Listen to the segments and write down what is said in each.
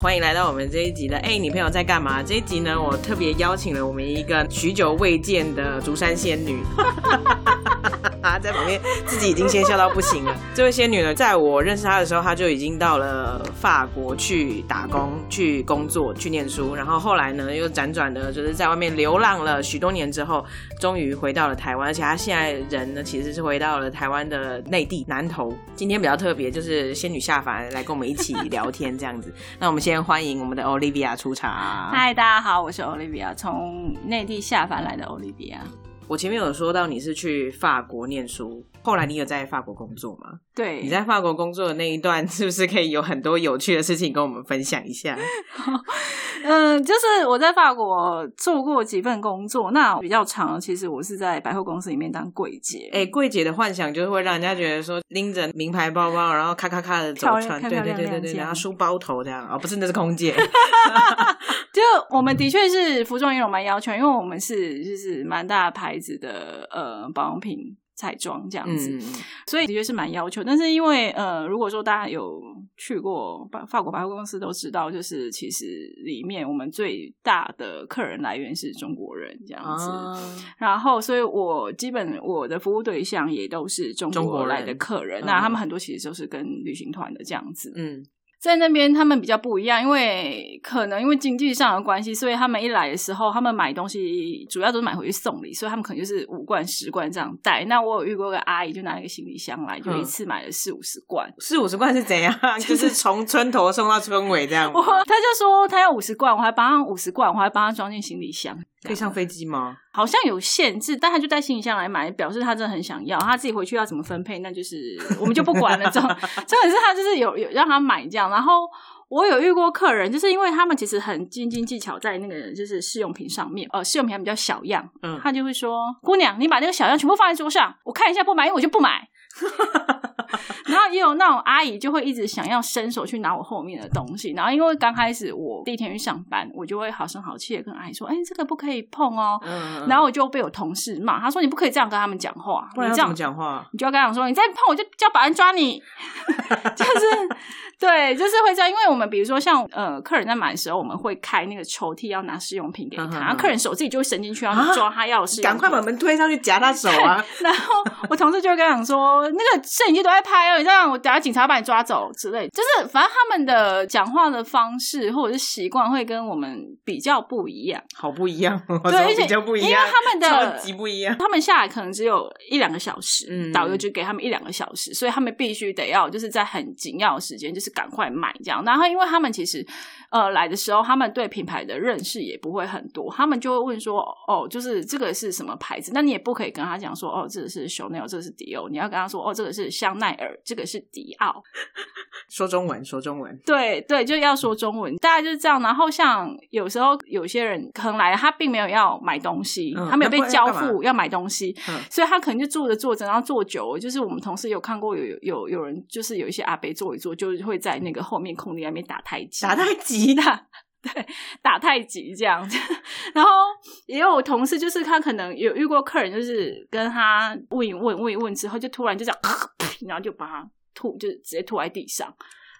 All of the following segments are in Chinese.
欢迎来到我们这一集的哎，你朋友在干嘛？这一集呢，我特别邀请了我们一个许久未见的竹山仙女。在旁边自己已经先笑到不行了。这位仙女呢，在我认识她的时候，她就已经到了法国去打工、去工作、去念书。然后后来呢，又辗转的，就是在外面流浪了许多年之后，终于回到了台湾。而且她现在人呢，其实是回到了台湾的内地南投。今天比较特别，就是仙女下凡来跟我们一起聊天这样子。那我们先欢迎我们的 Olivia 出场。嗨，大家好，我是 Olivia，从内地下凡来的 Olivia。我前面有说到你是去法国念书，后来你有在法国工作吗？对，你在法国工作的那一段，是不是可以有很多有趣的事情跟我们分享一下？嗯，就是我在法国做过几份工作，那比较长，其实我是在百货公司里面当柜姐。哎，柜姐的幻想就是会让人家觉得说拎着名牌包包，然后咔咔咔的走穿，对对对对对，然后梳包头这样哦，不是，那是空姐。就我们的确是服装也有蛮要求，因为我们是就是蛮大牌子的呃保养品。彩妆这样子，所以的确是蛮要求。但是因为呃，如果说大家有去过法法国百货公司，都知道，就是其实里面我们最大的客人来源是中国人这样子。然后，所以我基本我的服务对象也都是中国来的客人。那他们很多其实都是跟旅行团的这样子。嗯。在那边，他们比较不一样，因为可能因为经济上的关系，所以他们一来的时候，他们买东西主要都是买回去送礼，所以他们可能就是五罐、十罐这样带。那我有遇过个阿姨，就拿一个行李箱来，就一次买了四五十罐。四五十罐是怎样？就是从村头送到村尾这样。我他就说他要五十罐，我还帮他五十罐，我还帮他装进行李箱。可以上飞机吗？好像有限制，但他就带行李箱来买，表示他真的很想要。他自己回去要怎么分配，那就是我们就不管了。这种 真的是他就是有有让他买这样，然后。我有遇过客人，就是因为他们其实很斤斤计较在那个就是试用品上面，呃，试用品还比较小样，嗯，他就会说：“姑娘，你把那个小样全部放在桌上，我看一下不满意我就不买。” 然后也有那种阿姨就会一直想要伸手去拿我后面的东西，然后因为刚开始我第一天去上班，我就会好声好气的跟阿姨说：“哎，这个不可以碰哦。”嗯然后我就被我同事骂，他说：“你不可以这样跟他们讲话，你这样讲话，你就要跟他讲说，你再碰我就叫保安抓你。”就是。对，就是会这样，因为我们比如说像呃，客人在买的时候，我们会开那个抽屉要拿试用品给他，然后客人手自己就会伸进去要抓他要的试用赶快把门推上去夹他手啊！然后我同事就会跟他讲说，那个摄影机都在拍哦，你这样我等下警察把你抓走之类。就是反正他们的讲话的方式或者是习惯会跟我们比较不一样，好不一样，对，比较不一样，因为他们的超级不一样，他们下来可能只有一两个小时，嗯，导游就给他们一两个小时，所以他们必须得要就是在很紧要的时间，就是赶快买。这样，然后因为他们其实，呃，来的时候，他们对品牌的认识也不会很多，他们就会问说，哦，就是这个是什么牌子？那你也不可以跟他讲说，哦，这个是 Chanel，这个是迪奥，你要跟他说，哦，这个是香奈儿，这个是迪奥。说中文，说中文，对对，就要说中文，大概就是这样。然后像有时候有些人可能来，他并没有要买东西，他没有被交付要买东西，所以他可能就坐着坐着，然后坐久，了，就是我们同事有看过有有有人，就是有一些阿伯坐一坐，就会在那个后面。空地那边打太极，打太极的，对，打太极这样子。然后也有同事，就是他可能有遇过客人，就是跟他问一问，问一问之后，就突然就这样，然后就把它吐，就直接吐在地上。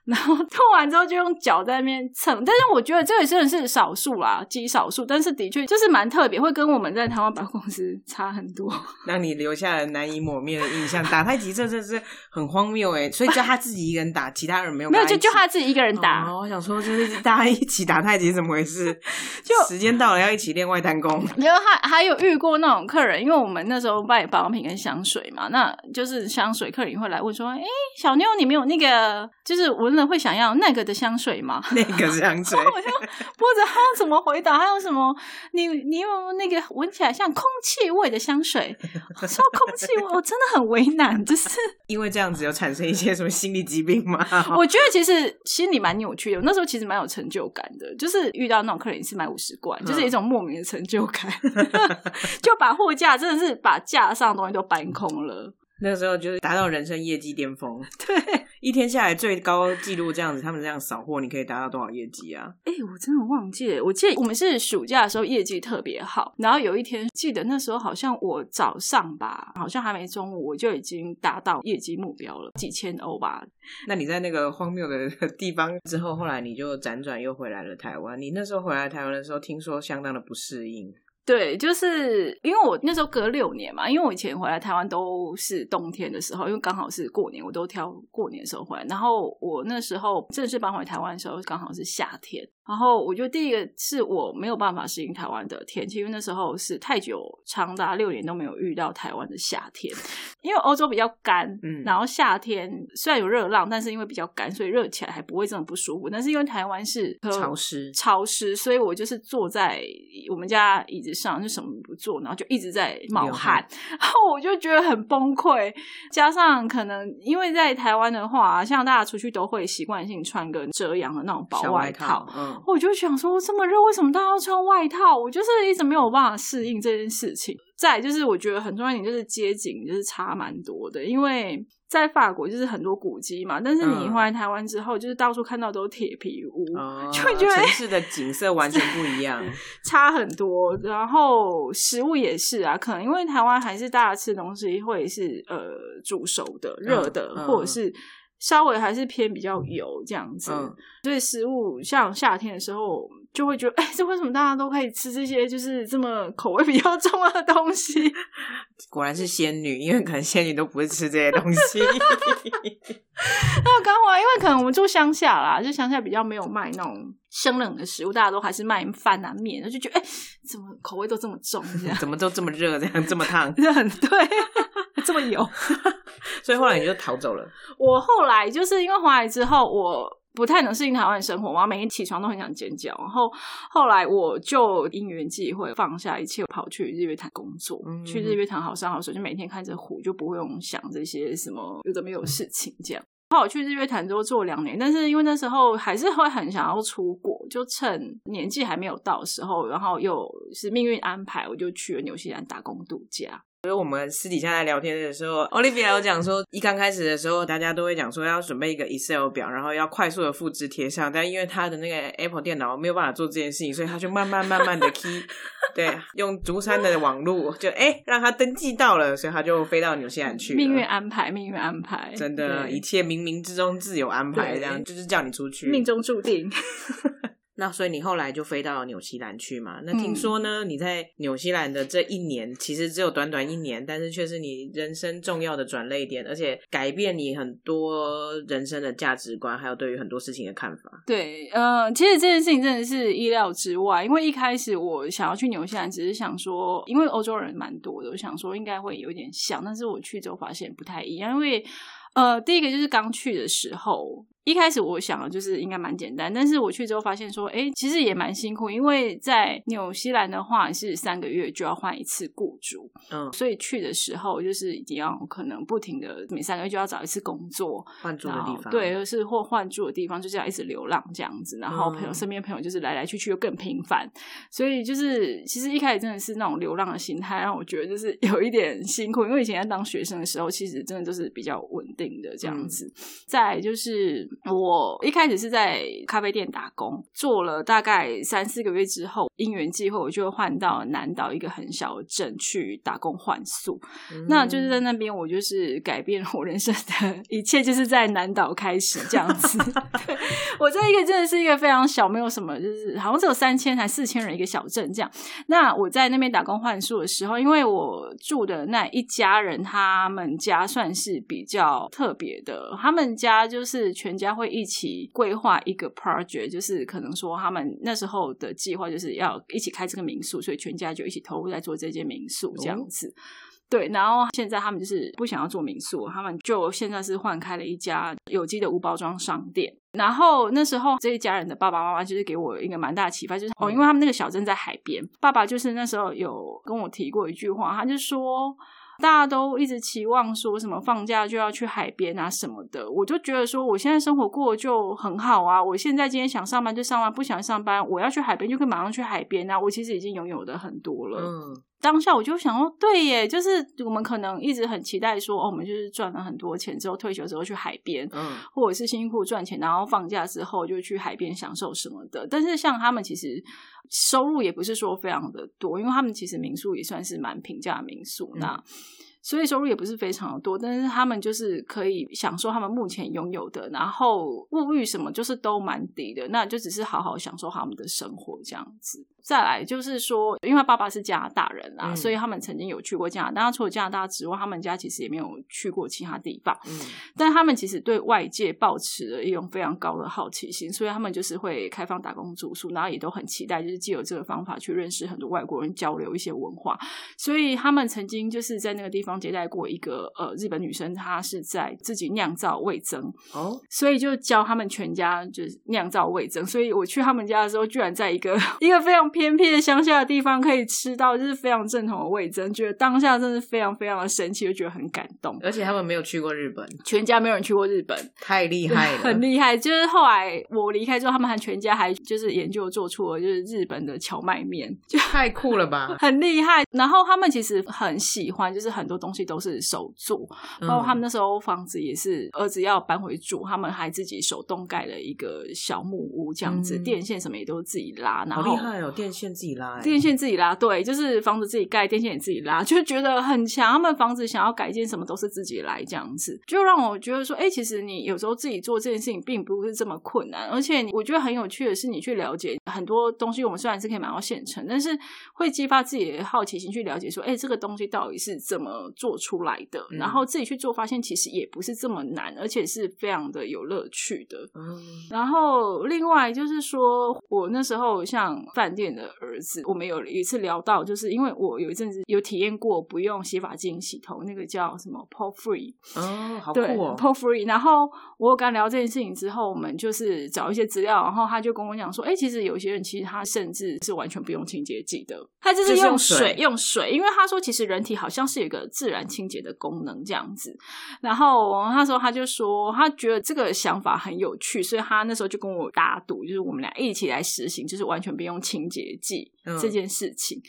然后痛完之后就用脚在那边蹭，但是我觉得这个真的是少数啦，极少数，但是的确就是蛮特别，会跟我们在台湾百货公司差很多，让你留下了难以抹灭的印象。打太极这真是很荒谬哎，所以就他自己一个人打，其他人没有没有，就就他自己一个人打。我想说，就是大家一起打太极怎么回事？就时间到了要一起练外单功。然后还还有遇过那种客人，因为我们那时候卖保养品跟香水嘛，那就是香水客人会来问说：“哎，小妞，你没有那个就是闻。”会想要那个的香水吗？那个香水，我就不知道怎么回答。还有什么？你你有那个闻起来像空气味的香水？说空气味，我真的很为难。就是因为这样子有产生一些什么心理疾病吗？我觉得其实心里蛮扭曲的。那时候其实蛮有成就感的，就是遇到那种客人一次买五十罐，就是一种莫名的成就感，就把货架真的是把架上的东西都搬空了。那时候就是达到人生业绩巅峰。对，一天下来最高纪录这样子，他们这样扫货，你可以达到多少业绩啊？哎，我真的忘记了。我记得我们是暑假的时候业绩特别好，然后有一天记得那时候好像我早上吧，好像还没中午，我就已经达到业绩目标了，几千欧吧。那你在那个荒谬的 地方之后，后来你就辗转又回来了台湾。你那时候回来台湾的时候，听说相当的不适应。对，就是因为我那时候隔六年嘛，因为我以前回来台湾都是冬天的时候，因为刚好是过年，我都挑过年的时候回来。然后我那时候正式搬回台湾的时候，刚好是夏天。然后我觉得第一个是我没有办法适应台湾的天气，因为那时候是太久，长达六年都没有遇到台湾的夏天。因为欧洲比较干，嗯，然后夏天虽然有热浪，但是因为比较干，所以热起来还不会这么不舒服。但是因为台湾是潮湿，潮湿，所以我就是坐在我们家椅子上，就什么不做，然后就一直在冒汗，然后我就觉得很崩溃。加上可能因为在台湾的话，像大家出去都会习惯性穿个遮阳的那种薄外套，嗯。我就想说，这么热，为什么大家要穿外套？我就是一直没有办法适应这件事情。再就是，我觉得很重要一点就是街景，就是差蛮多的。因为在法国就是很多古迹嘛，但是你回来台湾之后，就是到处看到都是铁皮屋，就会觉得城市的景色完全不一样，差很多。然后食物也是啊，可能因为台湾还是大家吃东西会是呃煮熟的、热的，或者是。稍微还是偏比较油这样子，所以食物像夏天的时候就会觉得，哎，这为什么大家都可以吃这些就是这么口味比较重的东西？果然是仙女，因为可能仙女都不会吃这些东西。那刚好，因为可能我们住乡下啦，就乡下比较没有卖那种生冷的食物，大家都还是卖饭啊面，就觉得哎，怎么口味都这么重？这样怎么都这么热？这样这么烫？很对，这么油。所以后来你就逃走了。我后来就是因为回来之后，我不太能适应台湾生活，嘛每天起床都很想尖叫。然后后来我就因缘际会放下一切，跑去日月潭工作。去日月潭好山好水，就每天看着湖，就不会用想这些什么有的没有事情这样。后我去日月潭之后做两年，但是因为那时候还是会很想要出国，就趁年纪还没有到时候，然后又是命运安排，我就去了纽西兰打工度假。所以我们私底下在聊天的时候，Olivia 有讲说，一刚开始的时候，大家都会讲说要准备一个 Excel 表，然后要快速的复制贴上。但因为他的那个 Apple 电脑没有办法做这件事情，所以他就慢慢慢慢的 key，对，用竹山的网络就哎让他登记到了，所以他就飞到纽西兰去。命运安排，命运安排，真的，一切冥冥之中自有安排，这样就是叫你出去，命中注定。那所以你后来就飞到纽西兰去嘛？那听说呢，你在纽西兰的这一年，其实只有短短一年，但是却是你人生重要的转泪点，而且改变你很多人生的价值观，还有对于很多事情的看法。对，呃，其实这件事情真的是意料之外，因为一开始我想要去纽西兰，只是想说，因为欧洲人蛮多的，我想说应该会有点像，但是我去之后发现不太一样，因为呃，第一个就是刚去的时候。一开始我想的就是应该蛮简单，但是我去之后发现说，哎，其实也蛮辛苦，因为在纽西兰的话是三个月就要换一次雇主，嗯，所以去的时候就是一定要可能不停的每三个月就要找一次工作，换住的地方，对，是或换住的地方，就是要一直流浪这样子，然后朋友身边朋友就是来来去去又更频繁，所以就是其实一开始真的是那种流浪的心态，让我觉得就是 有一点辛苦，因为以前在当学生的时候，其实真的都是比较稳定的这样子，再就是。我一开始是在咖啡店打工，做了大概三四个月之后，因缘际会，我就换到南岛一个很小的镇去打工换宿。那就是在那边，我就是改变了我人生的一切，就是在南岛开始这样子。我在一个真的是一个非常小，没有什么，就是好像只有三千还四千人一个小镇这样。那我在那边打工换宿的时候，因为我住的那一家人，他们家算是比较特别的，他们家就是全家。会一起规划一个 project，就是可能说他们那时候的计划就是要一起开这个民宿，所以全家就一起投入在做这间民宿这样子。对，然后现在他们就是不想要做民宿，他们就现在是换开了一家有机的无包装商店。然后那时候这一家人的爸爸妈妈就是给我一个蛮大的启发，就是哦，因为他们那个小镇在海边，爸爸就是那时候有跟我提过一句话，他就说。大家都一直期望说什么放假就要去海边啊什么的，我就觉得说我现在生活过就很好啊。我现在今天想上班就上班，不想上班，我要去海边就可以马上去海边啊。我其实已经拥有的很多了。嗯，当下我就想说，对耶，就是我们可能一直很期待说，哦，我们就是赚了很多钱之后，退休之后去海边，嗯，或者是辛苦赚钱，然后放假之后就去海边享受什么的。但是像他们其实收入也不是说非常的多，因为他们其实民宿也算是蛮平价民宿那。所以收入也不是非常的多，但是他们就是可以享受他们目前拥有的，然后物欲什么就是都蛮低的，那就只是好好享受他们的生活这样子。再来就是说，因为爸爸是加拿大人啊，所以他们曾经有去过加拿大。除了加拿大之外，他们家其实也没有去过其他地方。嗯，但他们其实对外界保持了一种非常高的好奇心，所以他们就是会开放打工住宿，然后也都很期待，就是借由这个方法去认识很多外国人，交流一些文化。所以他们曾经就是在那个地方接待过一个呃日本女生，她是在自己酿造味增哦，所以就教他们全家就是酿造味增。所以我去他们家的时候，居然在一个 一个非常。偏僻的乡下的地方可以吃到，就是非常正统的味增，觉得当下真是非常非常的神奇，就觉得很感动。而且他们没有去过日本，全家没有人去过日本，太厉害了，很厉害。就是后来我离开之后，他们还全家还就是研究做出了就是日本的荞麦面，就太酷了吧，很厉害。然后他们其实很喜欢，就是很多东西都是手做，包括他们那时候房子也是儿子要搬回住，他们还自己手动盖了一个小木屋，这样子电线什么也都自己拉，然后好厉害哦，电。线自己拉，电线自己拉，对，就是房子自己盖，电线也自己拉，就觉得很强。他们房子想要改建什么都是自己来，这样子就让我觉得说，哎，其实你有时候自己做这件事情并不是这么困难。而且我觉得很有趣的是，你去了解很多东西，我们虽然是可以买到现成，但是会激发自己的好奇心去了解说，哎，这个东西到底是怎么做出来的？然后自己去做，发现其实也不是这么难，而且是非常的有乐趣的。嗯，然后另外就是说我那时候像饭店的儿子，我。们有一次聊到，就是因为我有一阵子有体验过不用洗发精洗头，那个叫什么 pore free 哦，好酷哦，pore free。然后我跟他聊这件事情之后，我们就是找一些资料，然后他就跟我讲说，哎，其实有些人其实他甚至是完全不用清洁剂的，他就是用水用水，因为他说其实人体好像是有一个自然清洁的功能这样子。然后他说他就说他觉得这个想法很有趣，所以他那时候就跟我打赌，就是我们俩一起来实行，就是完全不用清洁剂。这件事情，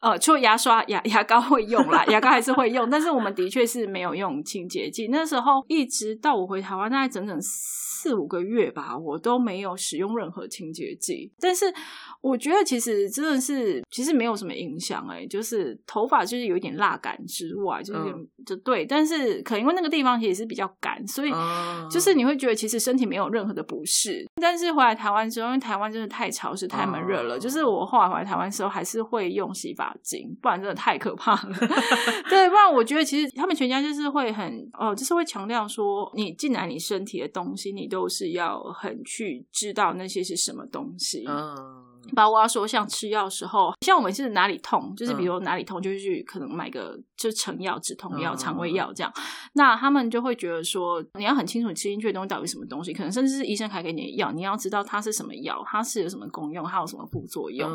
呃，除了牙刷、牙牙膏会用啦，牙膏还是会用，但是我们的确是没有用清洁剂。那时候一直到我回台湾，大概整整四五个月吧，我都没有使用任何清洁剂。但是我觉得其实真的是，其实没有什么影响哎，就是头发就是有一点蜡感之外，就是就对。但是可能因为那个地方也是比较干，所以就是你会觉得其实身体没有任何的不适。但是回来台湾之后，因为台湾真的太潮湿、太闷热了，就是我后来回来台湾时候还是会用洗发精，不然真的太可怕了。对，不然我觉得其实他们全家就是会很哦，就是会强调说，你进来你身体的东西，你都是要很去知道那些是什么东西。嗯。包括说像吃药时候，像我们是哪里痛，就是比如哪里痛，就去可能买个就成药、止痛药、肠胃药这样。那他们就会觉得说，你要很清楚你吃进去的东西到底什么东西，可能甚至是医生开给你的药，你要知道它是什么药，它是有什么功用，它有什么副作用，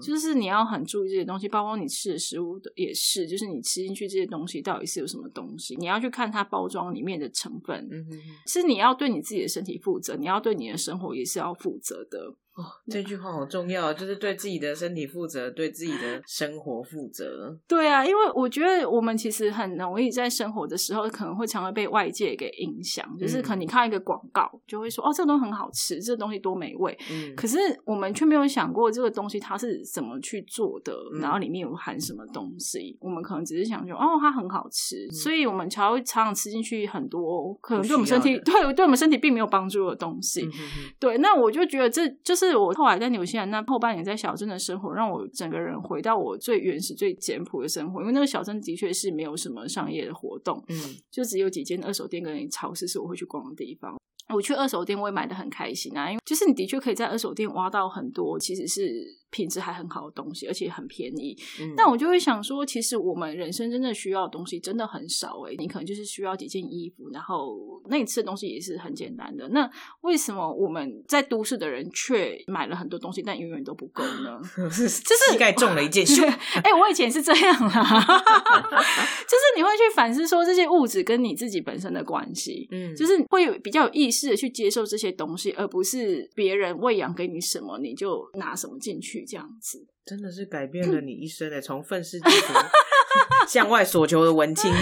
就是你要很注意这些东西。包括你吃的食物的也是，就是你吃进去这些东西到底是有什么东西，你要去看它包装里面的成分。嗯是你要对你自己的身体负责，你要对你的生活也是要负责的。哦，这句话好重要，就是对自己的身体负责，对自己的生活负责。对啊，因为我觉得我们其实很容易在生活的时候，可能会常常被外界给影响，就是可能你看一个广告，就会说哦，这个东西很好吃，这个东西多美味。嗯，可是我们却没有想过这个东西它是怎么去做的，然后里面有含什么东西。我们可能只是想说哦，它很好吃，所以我们才会常常吃进去很多可能对我们身体对对我们身体并没有帮助的东西。对，那我就觉得这就是。是我后来在纽西兰那后半年在小镇的生活，让我整个人回到我最原始、最简朴的生活。因为那个小镇的确是没有什么商业的活动，嗯，就只有几间二手店跟超市是我会去逛的地方。我去二手店，我也买的很开心啊，因为就是你的确可以在二手店挖到很多其实是品质还很好的东西，而且很便宜。但我就会想说，其实我们人生真正需要的东西真的很少诶，你可能就是需要几件衣服，然后那你吃的东西也是很简单的。那为什么我们在都市的人却买了很多东西，但永远都不够呢？就 是膝盖中了一件袖。哎，我以前是这样啊，就是你会去反思说这些物质跟你自己本身的关系，嗯，就是会有比较有意识。的去接受这些东西，而不是别人喂养给你什么你就拿什么进去去这样子。真的是改变了你一生的，从愤世嫉俗 向外所求的文青。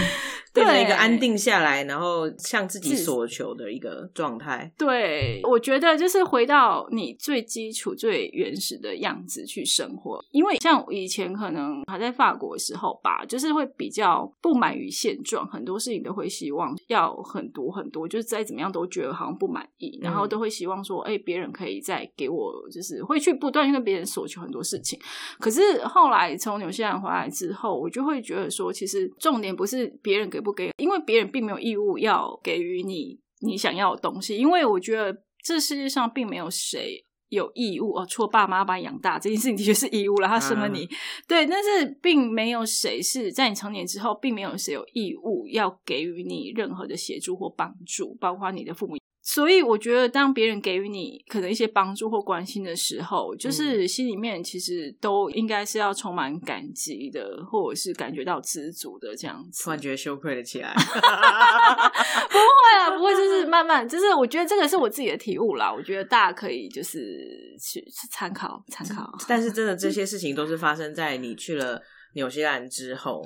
变成一个安定下来，然后向自己所求的一个状态。对，我觉得就是回到你最基础、最原始的样子去生活。因为像以前可能还在法国的时候吧，就是会比较不满于现状，很多事情都会希望要很多很多，就是再怎么样都觉得好像不满意，然后都会希望说，哎，别人可以再给我，就是会去不断跟别人索求很多事情。可是后来从纽西兰回来之后，我就会觉得说，其实重点不是别人给不给，因为别人并没有义务要给予你你想要的东西。因为我觉得这世界上并没有谁有义务哦，除了爸妈把你养大这件事情的确是义务了，他生了你，对，但是并没有谁是在你成年之后，并没有谁有义务要给予你任何的协助或帮助，包括你的父母。所以我觉得，当别人给予你可能一些帮助或关心的时候，就是心里面其实都应该是要充满感激的，或者是感觉到知足的这样子。突然觉得羞愧了起来。不会啊，不会，就是 慢慢，就是我觉得这个是我自己的体悟啦。我觉得大家可以就是去参考参考。但是真的这 些事情都是发生在你去了纽西兰之后。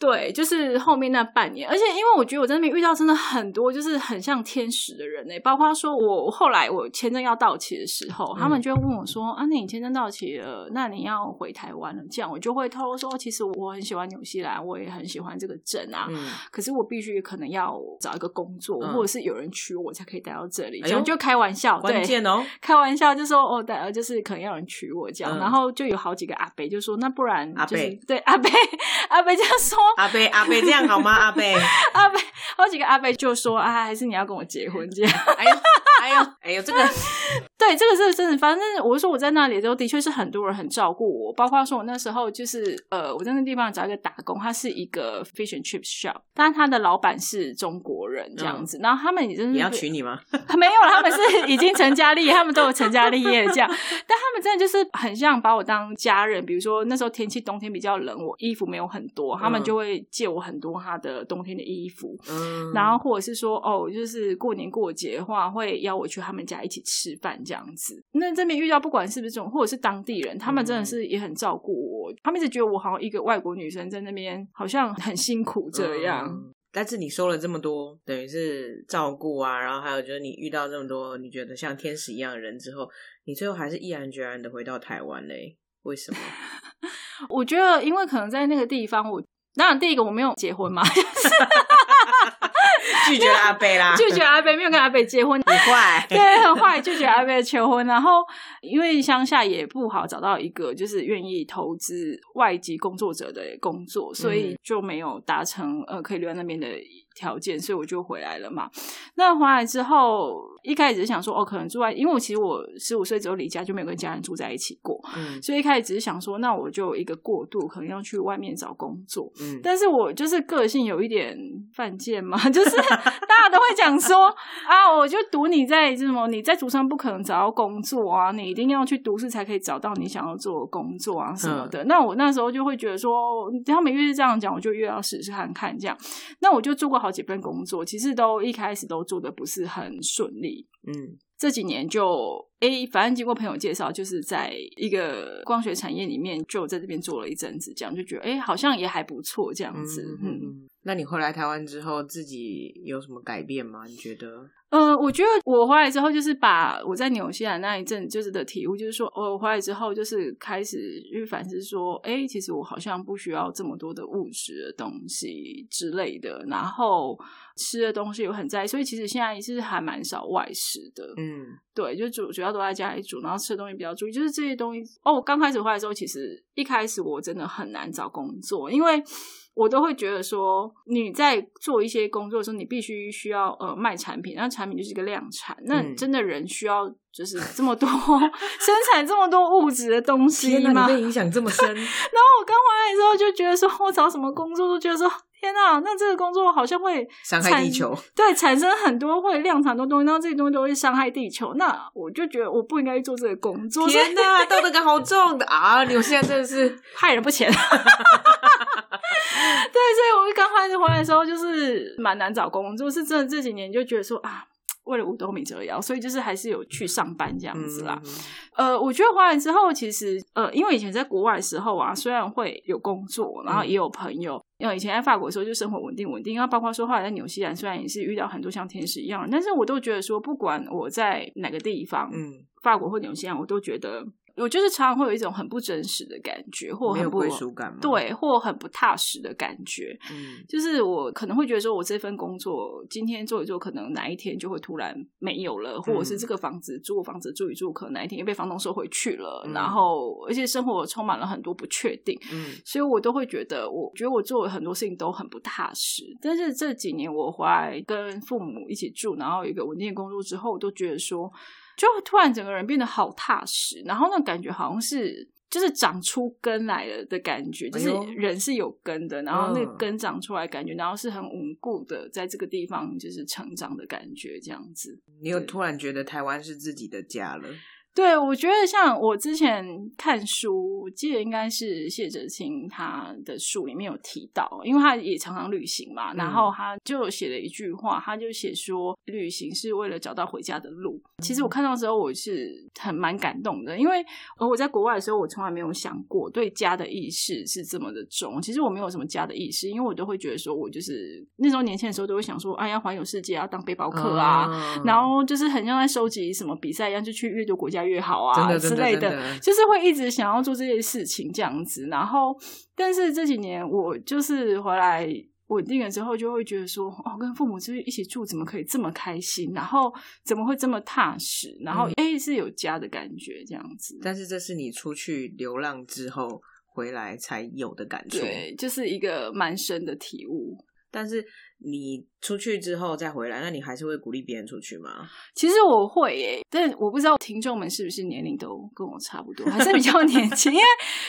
对，就是后面那半年，而且因为我觉得我在那边遇到真的很多，就是很像天使的人呢。包括说我后来我签证要到期的时候，他们就会问我说：“啊，那你签证到期了，那你要回台湾了？”这样我就会透露说：“其实我很喜欢纽西兰，我也很喜欢这个镇啊。可是我必须可能要找一个工作，或者是有人娶我才可以待到这里。”这样就开玩笑，关键哦，开玩笑就说：“哦，待就是可能要人娶我这样。”然后就有好几个阿伯就说：“那不然阿贝对阿贝阿贝这样说。”阿贝 阿贝这样好吗？阿贝阿贝好几个阿贝就说啊，还是你要跟我结婚这样？哎呦哎呦哎呦，这个 对这个是真的。反正我说我在那里的时候，的确是很多人很照顾我，包括说我那时候就是呃，我在那地方找一个打工，他是一个 fish and chip shop，但他的老板是中国人这样子。然后他们也真是你要娶你吗？没有了，他们是已经成家立业，他们都有成家立业这样。但他们真的就是很像把我当家人。比如说那时候天气冬天比较冷，我衣服没有很多，他们就会借我很多他的冬天的衣服。嗯，然后或者是说哦，就是过年过节的话，会邀我去他们家一起吃饭这样子。那这边遇到不管是不是这种，或者是当地人，他们真的是也很照顾我。他们一直觉得我好像一个外国女生在那边，好像很辛苦这样。但是你说了这么多，等于是照顾啊，然后还有就是你遇到这么多你觉得像天使一样的人之后，你最后还是毅然决然的回到台湾嘞？为什么？我觉得，因为可能在那个地方，我当然第一个我没有结婚嘛。拒绝阿贝啦，拒绝阿贝，没有跟阿贝结婚，很坏，对，很坏，拒绝阿贝求婚。然后因为乡下也不好找到一个就是愿意投资外籍工作者的工作，所以就没有达成呃可以留在那边的条件，所以我就回来了嘛。那回来之后。一开始只是想说，哦，可能住在，因为我其实我十五岁之后离家就没有跟家人住在一起过，嗯，所以一开始只是想说，那我就一个过渡，可能要去外面找工作，嗯，但是我就是个性有一点犯贱嘛，就是大家都会讲说，啊，我就赌你在什么，你在竹山不可能找到工作啊，你一定要去都市才可以找到你想要做的工作啊什么的。那我那时候就会觉得说，他们越是这样讲，我就越要试试看看这样。那我就做过好几份工作，其实都一开始都做的不是很顺利。嗯，这几年就哎，反正经过朋友介绍，就是在一个光学产业里面，就在这边做了一阵子，这样就觉得哎，好像也还不错这样子。嗯，那你回来台湾之后，自己有什么改变吗？你觉得？呃，我觉得我回来之后，就是把我在纽西兰那一阵就是的体悟，就是说，我回来之后就是开始去反思，说，哎，其实我好像不需要这么多的物质的东西之类的，然后吃的东西又很在意，所以其实现在是还蛮少外食的。嗯，对，就主主要都在家里煮，然后吃的东西比较注意，就是这些东西。哦，我刚开始回来的时候，其实一开始我真的很难找工作，因为。我都会觉得说，你在做一些工作的时候，你必须需要呃卖产品，那产品就是一个量产，那真的人需要就是这么多 生产这么多物质的东西吗？被影响这么深。然后我刚回来之后就觉得说，我找什么工作都觉得说，天啊，那这个工作好像会伤害地球，对，产生很多会量产很多东西，然后这些东西都会伤害地球，那我就觉得我不应该做这个工作。天啊，道德感好重的啊！你现在真的是 害人不浅。对，所以我刚开始回来的时候，就是蛮难找工作，是真的这几年就觉得说啊，为了五斗米折腰，所以就是还是有去上班这样子啦。呃，我觉得回来之后，其实呃，因为以前在国外的时候啊，虽然会有工作，然后也有朋友，因为以前在法国的时候就生活稳定稳定，然后包括说后来在纽西兰，虽然也是遇到很多像天使一样，但是我都觉得说，不管我在哪个地方，嗯，法国或纽西兰，我都觉得。我就是常常会有一种很不真实的感觉，或很不归属感，对，或很不踏实的感觉。嗯，就是我可能会觉得说，我这份工作今天做一做，可能哪一天就会突然没有了，或者是这个房子租房子住一住，可能哪一天又被房东收回去了。然后，而且生活充满了很多不确定。嗯，所以我都会觉得，我觉得我做很多事情都很不踏实。但是这几年我回来跟父母一起住，然后有一个稳定的工作之后，我都觉得说。就突然整个人变得好踏实，然后那感觉好像是就是长出根来了的感觉，就是人是有根的，然后那个根长出来感觉，然后是很稳固的，在这个地方就是成长的感觉，这样子。你有突然觉得台湾是自己的家了？对，我觉得像我之前看书，我记得应该是谢哲青他的书里面有提到，因为他也常常旅行嘛，然后他就写了一句话，他就写说旅行是为了找到回家的路。其实我看到时候，我是很蛮感动的，因为我在国外的时候，我从来没有想过对家的意识是这么的重。其实我没有什么家的意识，因为我都会觉得说，我就是那时候年轻的时候都会想说，哎呀，环游世界啊当背包客啊，然后就是很像在收集什么比赛一样，就去阅读国家。越好啊之类的，就是会一直想要做这些事情这样子。然后，但是这几年我就是回来稳定了之后，就会觉得说，哦，跟父母就是一起住，怎么可以这么开心？然后怎么会这么踏实？然后哎，是有家的感觉这样子。但是这是你出去流浪之后回来才有的感觉，对，就是一个蛮深的体悟。但是。你出去之后再回来，那你还是会鼓励别人出去吗？其实我会耶，但我不知道听众们是不是年龄都跟我差不多，还是比较年轻。因为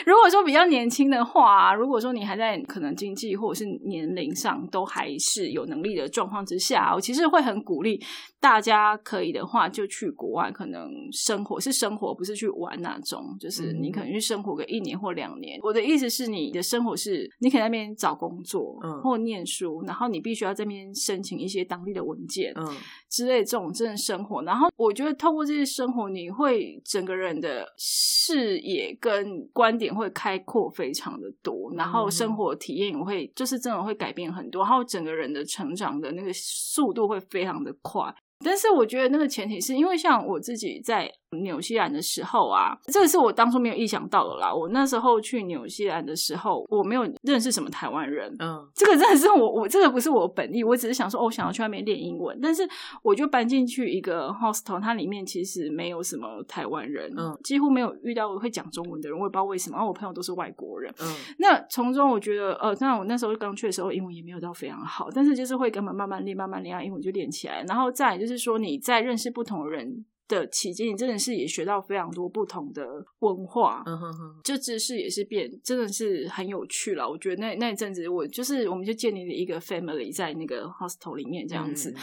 如果说比较年轻的话，如果说你还在可能经济或者是年龄上都还是有能力的状况之下，我其实会很鼓励大家可以的话就去国外，可能生活是生活，不是去玩那种。就是你可能去生活个一年或两年。我的意思是，你的生活是你可以那边找工作嗯或念书，然后你必须。需要这边申请一些当地的文件，嗯，之类这种真的生活。然后我觉得透过这些生活，你会整个人的视野跟观点会开阔非常的多，然后生活体验也会就是真的会改变很多，然后整个人的成长的那个速度会非常的快。但是我觉得那个前提是因为像我自己在。纽西兰的时候啊，这个是我当初没有意想到的啦。我那时候去纽西兰的时候，我没有认识什么台湾人。嗯，这个真的是我，我这个不是我本意，我只是想说，哦，想要去外面练英文。但是我就搬进去一个 hostel，它里面其实没有什么台湾人，嗯，几乎没有遇到会讲中文的人。我也不知道为什么，然后我朋友都是外国人。嗯，那从中我觉得，呃，那我那时候刚去的时候，英文也没有到非常好，但是就是会根本慢慢练，慢慢练，英文就练起来。然后再就是说，你在认识不同的人。的期间，你真的是也学到非常多不同的文化，嗯哼哼，就知识也是变，真的是很有趣了。我觉得那那一阵子，我就是我们就建立了一个 family 在那个 hostel 里面这样子，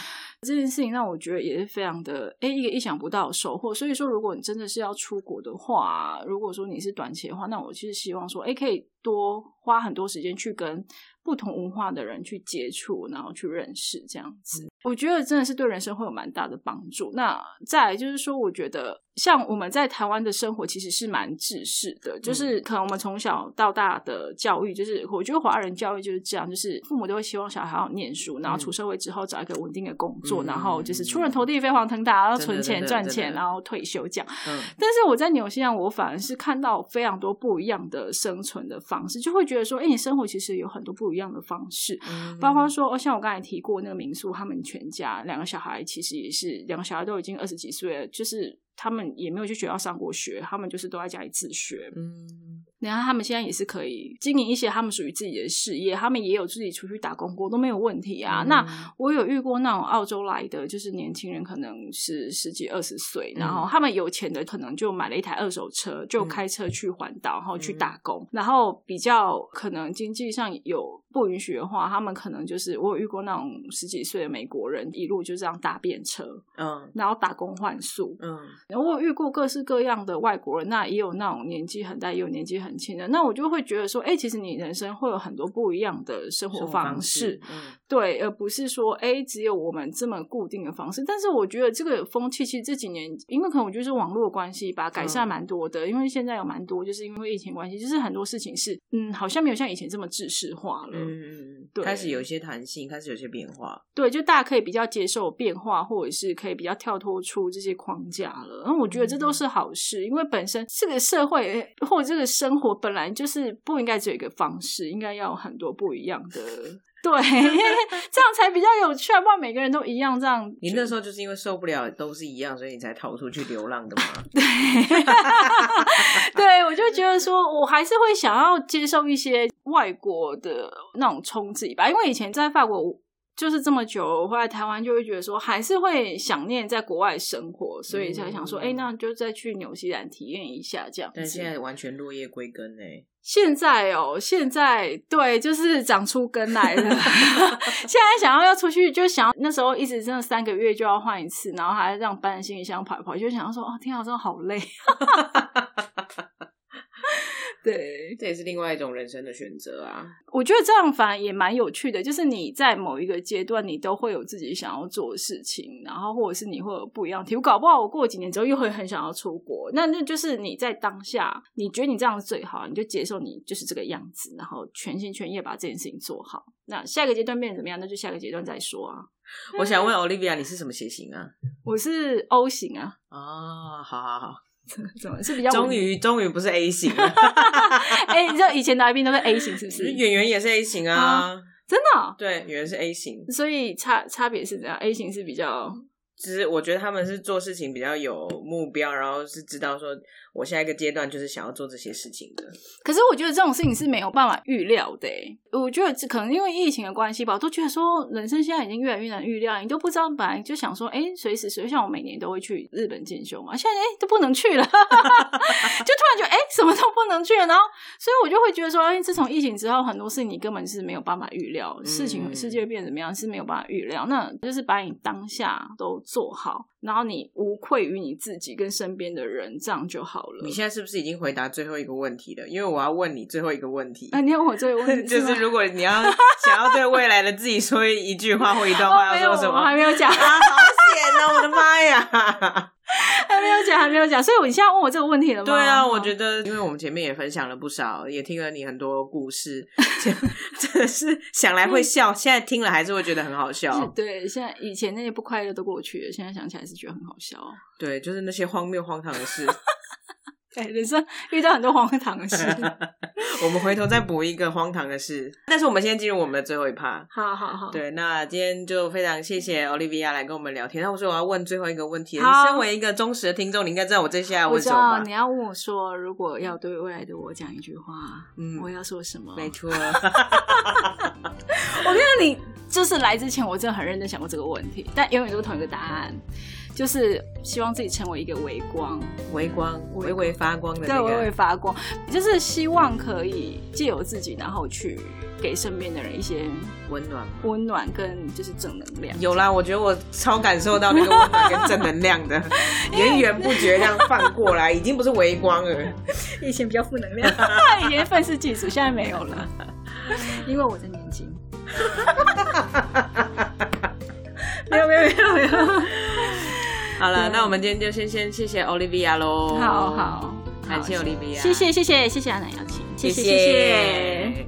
这件事情让我觉得也是非常的，哎，一个意想不到的收获。所以说，如果你真的是要出国的话，如果说你是短期的话，那我其实希望说，哎，可以多花很多时间去跟。不同文化的人去接触，然后去认识，这样子，我觉得真的是对人生会有蛮大的帮助。那再来就是说，我觉得。像我们在台湾的生活其实是蛮制式的，就是可能我们从小到大的教育，就是我觉得华人教育就是这样，就是父母都会希望小孩好念书，然后出社会之后找一个稳定的工作，然后就是出人头地、飞黄腾达，然后存钱赚钱，然后退休这样。但是我在纽西兰，我反而是看到非常多不一样的生存的方式，就会觉得说，哎，你生活其实有很多不一样的方式，包括说，哦像我刚才提过那个民宿，他们全家两个小孩其实也是两个小孩都已经二十几岁了，就是。他们也没有去学校上过学，他们就是都在家里自学。嗯，然后他们现在也是可以经营一些他们属于自己的事业，他们也有自己出去打工过，都没有问题啊。那我有遇过那种澳洲来的，就是年轻人，可能是十几二十岁，然后他们有钱的，可能就买了一台二手车，就开车去环岛，然后去打工。然后比较可能经济上有。不允许的话，他们可能就是我有遇过那种十几岁的美国人，一路就这样搭便车，嗯，然后打工换宿，嗯，然后我有遇过各式各样的外国人，那也有那种年纪很大，也有年纪很轻的，那我就会觉得说，哎，其实你人生会有很多不一样的生活方式，对，而不是说，哎，只有我们这么固定的方式。但是我觉得这个风气其实这几年，因为可能我觉得是网络关系吧，改善蛮多的，因为现在有蛮多，就是因为疫情关系，就是很多事情是，嗯，好像没有像以前这么制式化了。嗯，对，开始有一些弹性，开始有些变化。对，就大家可以比较接受变化，或者是可以比较跳脱出这些框架了。然后我觉得这都是好事，因为本身这个社会或者这个生活本来就是不应该只有一个方式，应该要有很多不一样的。对，这样才比较有趣，不然每个人都一样这样。你那时候就是因为受不了都是一样，所以你才逃出去流浪的吗？对，对我就觉得说，我还是会想要接受一些外国的那种冲击吧，因为以前在法国就是这么久，回来台湾就会觉得说，还是会想念在国外生活，所以才想说，哎，那就再去纽西兰体验一下这样。但现在完全落叶归根呢。现在哦，现在对，就是长出根来了。现在想要要出去，就想要那时候一直真的三个月就要换一次，然后还这样搬行李箱跑一跑，就想要说哦，天啊，真的好累。对，这也是另外一种人生的选择啊。我觉得这样反而也蛮有趣的，就是你在某一个阶段，你都会有自己想要做的事情，然后或者是你会有不一样体悟。搞不好我过几年之后又会很想要出国，那那就是你在当下，你觉得你这样最好，你就接受你就是这个样子，然后全心全意把这件事情做好。那下一个阶段变成怎么样，那就下个阶段再说啊。我想问 Olivia，你是什么血型啊？我是 O 型啊。哦，好好好。怎么是比较？终于，终于不是 A 型。哎，你知道以前来宾都是 A 型，是不是？演员也是 A 型啊，真的？对，演员是 A 型，所以差差别是怎样？A 型是比较。其实我觉得他们是做事情比较有目标，然后是知道说我下一个阶段就是想要做这些事情的。可是我觉得这种事情是没有办法预料的。我觉得这可能因为疫情的关系吧，我都觉得说人生现在已经越来越难预料。你都不知道，本来就想说，哎，随时随像我每年都会去日本进修嘛，现在哎都不能去了，就突然觉得哎什么都不能去了。然后所以我就会觉得说，哎，自从疫情之后，很多事情你根本是没有办法预料，事情世界变怎么样是没有办法预料。那就是把你当下都。做好，然后你无愧于你自己跟身边的人，这样就好了。你现在是不是已经回答最后一个问题了？因为我要问你最后一个问题。啊，你要问我最后问题，就是如果你要想要对未来的自己说一句话或一段话，要说什么？我还没有讲啊，好我的妈呀！还没有讲，还没有讲，所以你现在问我这个问题了吗？对啊，我觉得，因为我们前面也分享了不少，也听了你很多故事，真的是想来会笑，现在听了还是会觉得很好笑。对，现在以前那些不快乐都过去了，现在想起来是觉得很好笑。对，就是那些荒谬荒唐的事。对，人生遇到很多荒唐的事，我们回头再补一个荒唐的事。但是我们先进入我们的最后一趴。好好好。对，那今天就非常谢谢 Olivia 来跟我们聊天。那我说我要问最后一个问题。你身为一个忠实的听众，你应该知道我接下问什么。你要问我说，如果要对未来的我讲一句话，嗯，我要说什么？没错。我觉得你就是来之前，我真的很认真想过这个问题，但永远都是同一个答案。就是希望自己成为一个微光，微光，微微发光的，对，微微发光，就是希望可以借由自己，然后去给身边的人一些温暖，温暖跟就是正能量。有啦，我觉得我超感受到那个温暖跟正能量的，源源不绝这样放过来，已经不是微光了。以前比较负能量，以前愤世嫉俗，现在没有了，因为我在年轻。没有没有没有没有。好了，那我们今天就先先谢谢 Olivia 喽。好好，感谢 Olivia，谢谢谢谢谢谢阿奶邀请，谢谢谢谢。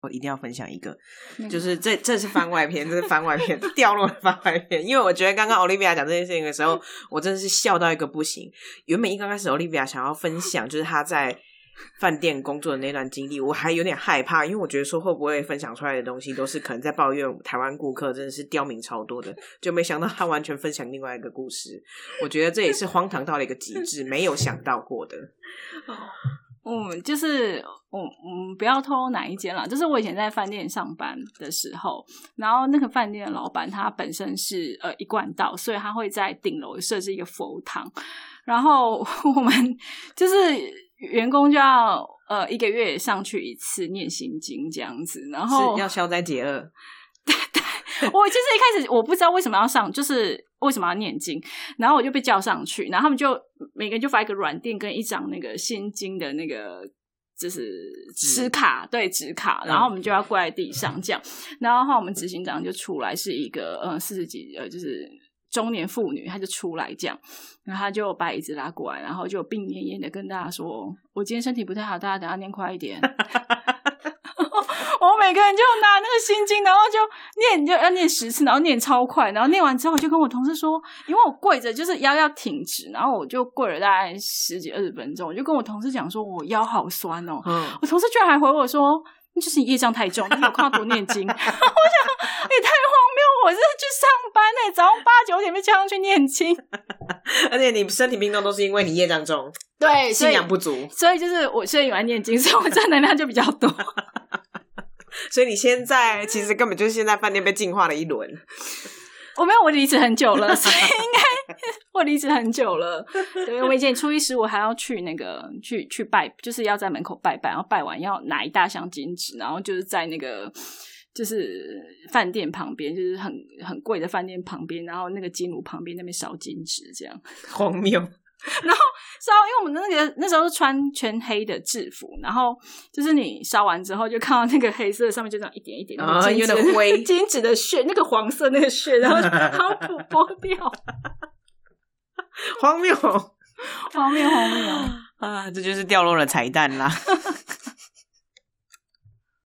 我一定要分享一个，就是这这是番外篇，这是番外篇掉落的番外篇。因为我觉得刚刚 Olivia 讲这件事情的时候，我真的是笑到一个不行。原本一刚开始 Olivia 想要分享，就是他在。饭店工作的那段经历，我还有点害怕，因为我觉得说会不会分享出来的东西都是可能在抱怨台湾顾客真的是刁民超多的，就没想到他完全分享另外一个故事。我觉得这也是荒唐到了一个极致，没有想到过的。嗯，就是我嗯，不要透露哪一间了。就是我以前在饭店上班的时候，然后那个饭店的老板他本身是呃一贯道，所以他会在顶楼设置一个佛堂，然后 我们就是。员工就要呃一个月上去一次念心经这样子，然后要消灾解厄。对对，我其实一开始我不知道为什么要上，就是为什么要念经，然后我就被叫上去，然后他们就每个人就发一个软垫跟一张那个心经的那个就是纸卡，对纸卡，然后我们就要跪在地上这样，然后我们执行长就出来是一个呃四十几呃就是。中年妇女，她就出来这样，然后她就把椅子拉过来，然后就病恹恹的跟大家说：“我今天身体不太好，大家等下念快一点。”我每个人就拿那个心经，然后就念，就要念十次，然后念超快，然后念完之后就跟我同事说：“因为我跪着，就是腰要挺直，然后我就跪了大概十几二十分钟，我就跟我同事讲说，我腰好酸哦。”我同事居然还回我说。就是你业障太重，你有看到多念经？我想也太荒谬！我是去上班呢，早上八九点被叫上去念经，而且你身体病痛都是因为你业障重，对，信仰不足，所以就是我现在有来念经，所以我正能量就比较多。所以你现在其实根本就是现在饭店被净化了一轮。我没有，我离职很久了，所以应该我离职很久了。对，我以前初一十五还要去那个去去拜，就是要在门口拜拜，然后拜完要拿一大箱金纸，然后就是在那个就是饭店旁边，就是很很贵的饭店旁边，然后那个金炉旁边那边烧金纸，这样荒谬。然后烧，因为我们那个那时候是穿全黑的制服，然后就是你烧完之后，就看到那个黑色上面就这样一点一点啊，有点灰 金纸的血，那个黄色那个血，然后然后剥剥掉，荒谬，荒谬，荒谬啊！这就是掉落了彩蛋啦。